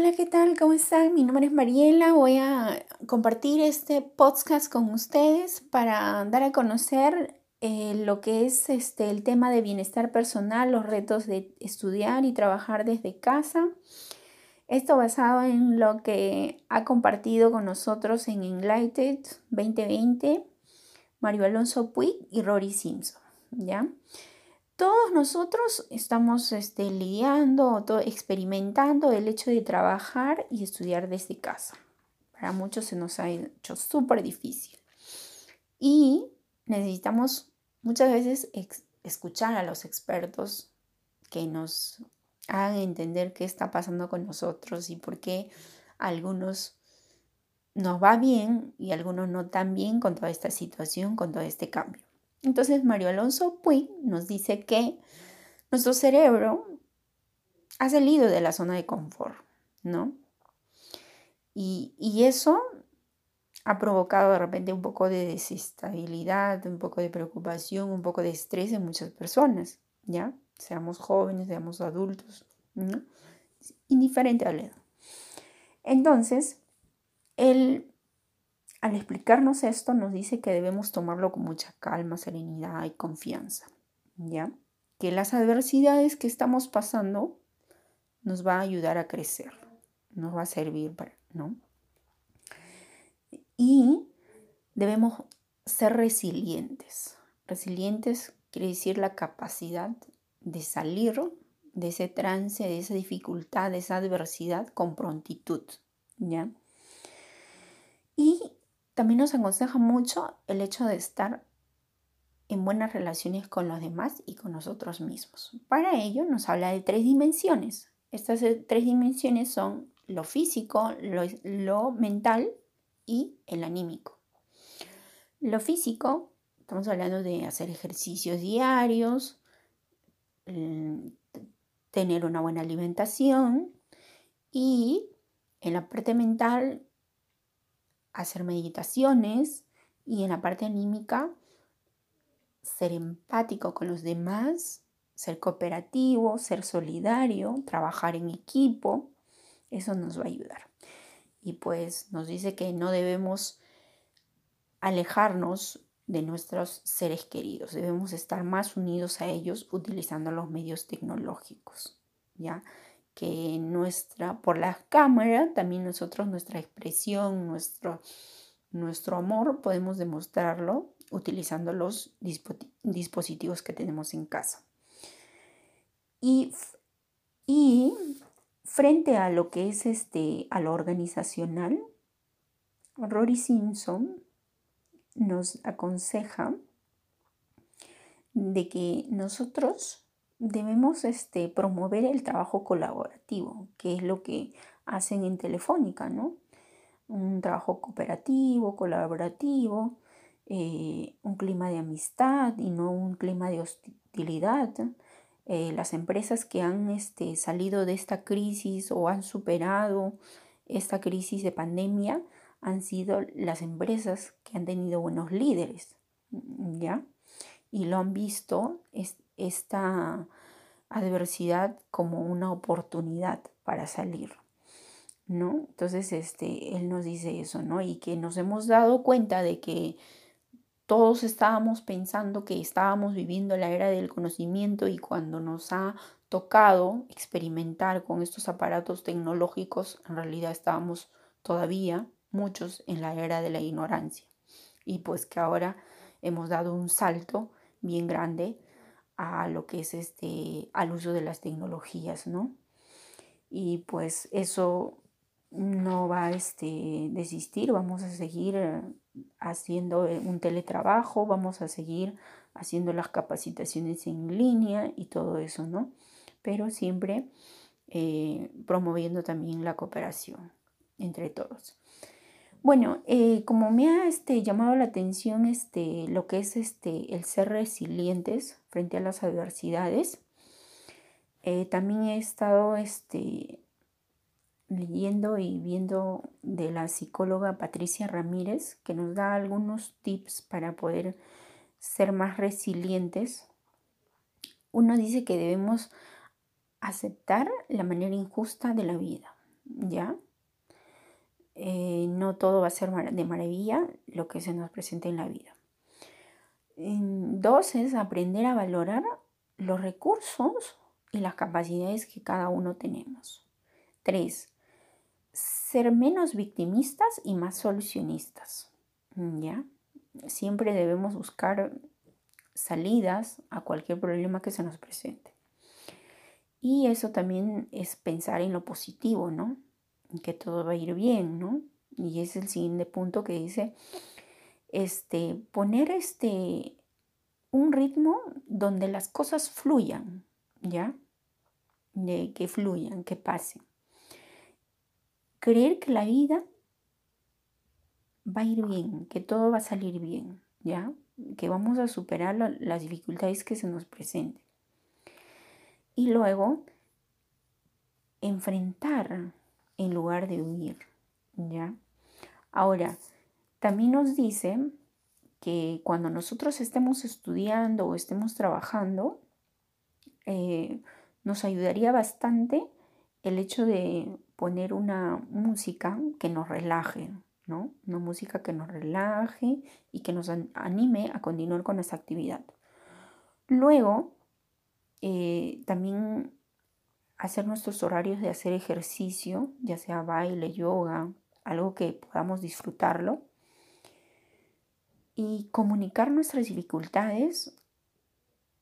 Hola, ¿qué tal? ¿Cómo están? Mi nombre es Mariela. Voy a compartir este podcast con ustedes para dar a conocer eh, lo que es este, el tema de bienestar personal, los retos de estudiar y trabajar desde casa. Esto basado en lo que ha compartido con nosotros en Enlighted 2020 Mario Alonso Puig y Rory Simpson. ¿ya? Todos nosotros estamos este, lidiando, experimentando el hecho de trabajar y estudiar desde casa. Para muchos se nos ha hecho súper difícil. Y necesitamos muchas veces escuchar a los expertos que nos hagan entender qué está pasando con nosotros y por qué algunos nos va bien y algunos no tan bien con toda esta situación, con todo este cambio. Entonces Mario Alonso Puig nos dice que nuestro cerebro ha salido de la zona de confort, ¿no? Y, y eso ha provocado de repente un poco de desestabilidad, un poco de preocupación, un poco de estrés en muchas personas, ¿ya? Seamos jóvenes, seamos adultos, ¿no? Indiferente al edad. Entonces, el al explicarnos esto nos dice que debemos tomarlo con mucha calma, serenidad y confianza, ¿ya? Que las adversidades que estamos pasando nos va a ayudar a crecer, nos va a servir para, ¿no? Y debemos ser resilientes. Resilientes quiere decir la capacidad de salir de ese trance, de esa dificultad, de esa adversidad con prontitud, ¿ya? Y también nos aconseja mucho el hecho de estar en buenas relaciones con los demás y con nosotros mismos. Para ello nos habla de tres dimensiones. Estas tres dimensiones son lo físico, lo, mental y el anímico. Lo físico, estamos hablando de hacer ejercicios diarios, tener una buena alimentación y en la parte mental hacer meditaciones y en la parte anímica ser empático con los demás, ser cooperativo, ser solidario, trabajar en equipo, eso nos va a ayudar. Y pues nos dice que no debemos alejarnos de nuestros seres queridos, debemos estar más unidos a ellos utilizando los medios tecnológicos, ¿ya? Que nuestra, por la cámara, también nosotros nuestra expresión, nuestro, nuestro amor, podemos demostrarlo utilizando los dispositivos que tenemos en casa. Y, y frente a lo que es este, a lo organizacional, Rory Simpson nos aconseja de que nosotros debemos este, promover el trabajo colaborativo, que es lo que hacen en Telefónica, ¿no? Un trabajo cooperativo, colaborativo, eh, un clima de amistad y no un clima de hostilidad. Eh, las empresas que han este, salido de esta crisis o han superado esta crisis de pandemia han sido las empresas que han tenido buenos líderes, ¿ya? Y lo han visto, esta adversidad como una oportunidad para salir. ¿No? Entonces, este, él nos dice eso, ¿no? Y que nos hemos dado cuenta de que todos estábamos pensando que estábamos viviendo la era del conocimiento y cuando nos ha tocado experimentar con estos aparatos tecnológicos, en realidad estábamos todavía muchos en la era de la ignorancia. Y pues que ahora hemos dado un salto bien grande a lo que es este, al uso de las tecnologías, ¿no? Y pues eso no va a este, desistir, vamos a seguir eh, haciendo eh, un teletrabajo, vamos a seguir haciendo las capacitaciones en línea y todo eso, ¿no? Pero siempre eh, promoviendo también la cooperación entre todos. Bueno, eh, como me ha este, llamado la atención este, lo que es este, el ser resilientes frente a las adversidades, eh, también he estado este, leyendo y viendo de la psicóloga Patricia Ramírez, que nos da algunos tips para poder ser más resilientes. Uno dice que debemos aceptar la manera injusta de la vida, ¿ya? Eh, no todo va a ser de maravilla lo que se nos presenta en la vida. Dos es aprender a valorar los recursos y las capacidades que cada uno tenemos. Tres, ser menos victimistas y más solucionistas. ¿Ya? Siempre debemos buscar salidas a cualquier problema que se nos presente. Y eso también es pensar en lo positivo, ¿no? Que todo va a ir bien, ¿no? Y es el siguiente punto que dice, este, poner este, un ritmo donde las cosas fluyan, ¿ya? De que fluyan, que pasen. Creer que la vida va a ir bien, que todo va a salir bien, ¿ya? Que vamos a superar las dificultades que se nos presenten y luego enfrentar en lugar de huir, ¿ya? Ahora, también nos dice que cuando nosotros estemos estudiando o estemos trabajando, eh, nos ayudaría bastante el hecho de poner una música que nos relaje, ¿no? Una música que nos relaje y que nos anime a continuar con esa actividad. Luego, eh, también hacer nuestros horarios de hacer ejercicio, ya sea baile, yoga, algo que podamos disfrutarlo. Y comunicar nuestras dificultades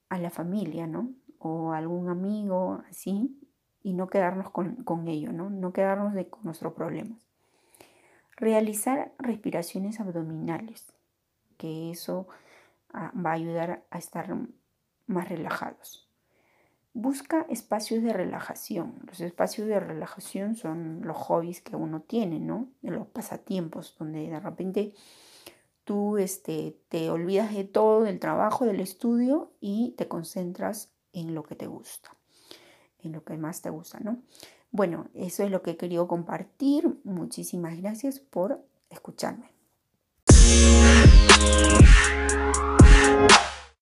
a la familia, ¿no? O a algún amigo, así, y no quedarnos con, con ello, ¿no? No quedarnos de, con nuestros problemas. Realizar respiraciones abdominales, que eso ah, va a ayudar a estar más relajados. Busca espacios de relajación. Los espacios de relajación son los hobbies que uno tiene, ¿no? Los pasatiempos, donde de repente tú este, te olvidas de todo, del trabajo, del estudio y te concentras en lo que te gusta, en lo que más te gusta, ¿no? Bueno, eso es lo que he querido compartir. Muchísimas gracias por escucharme.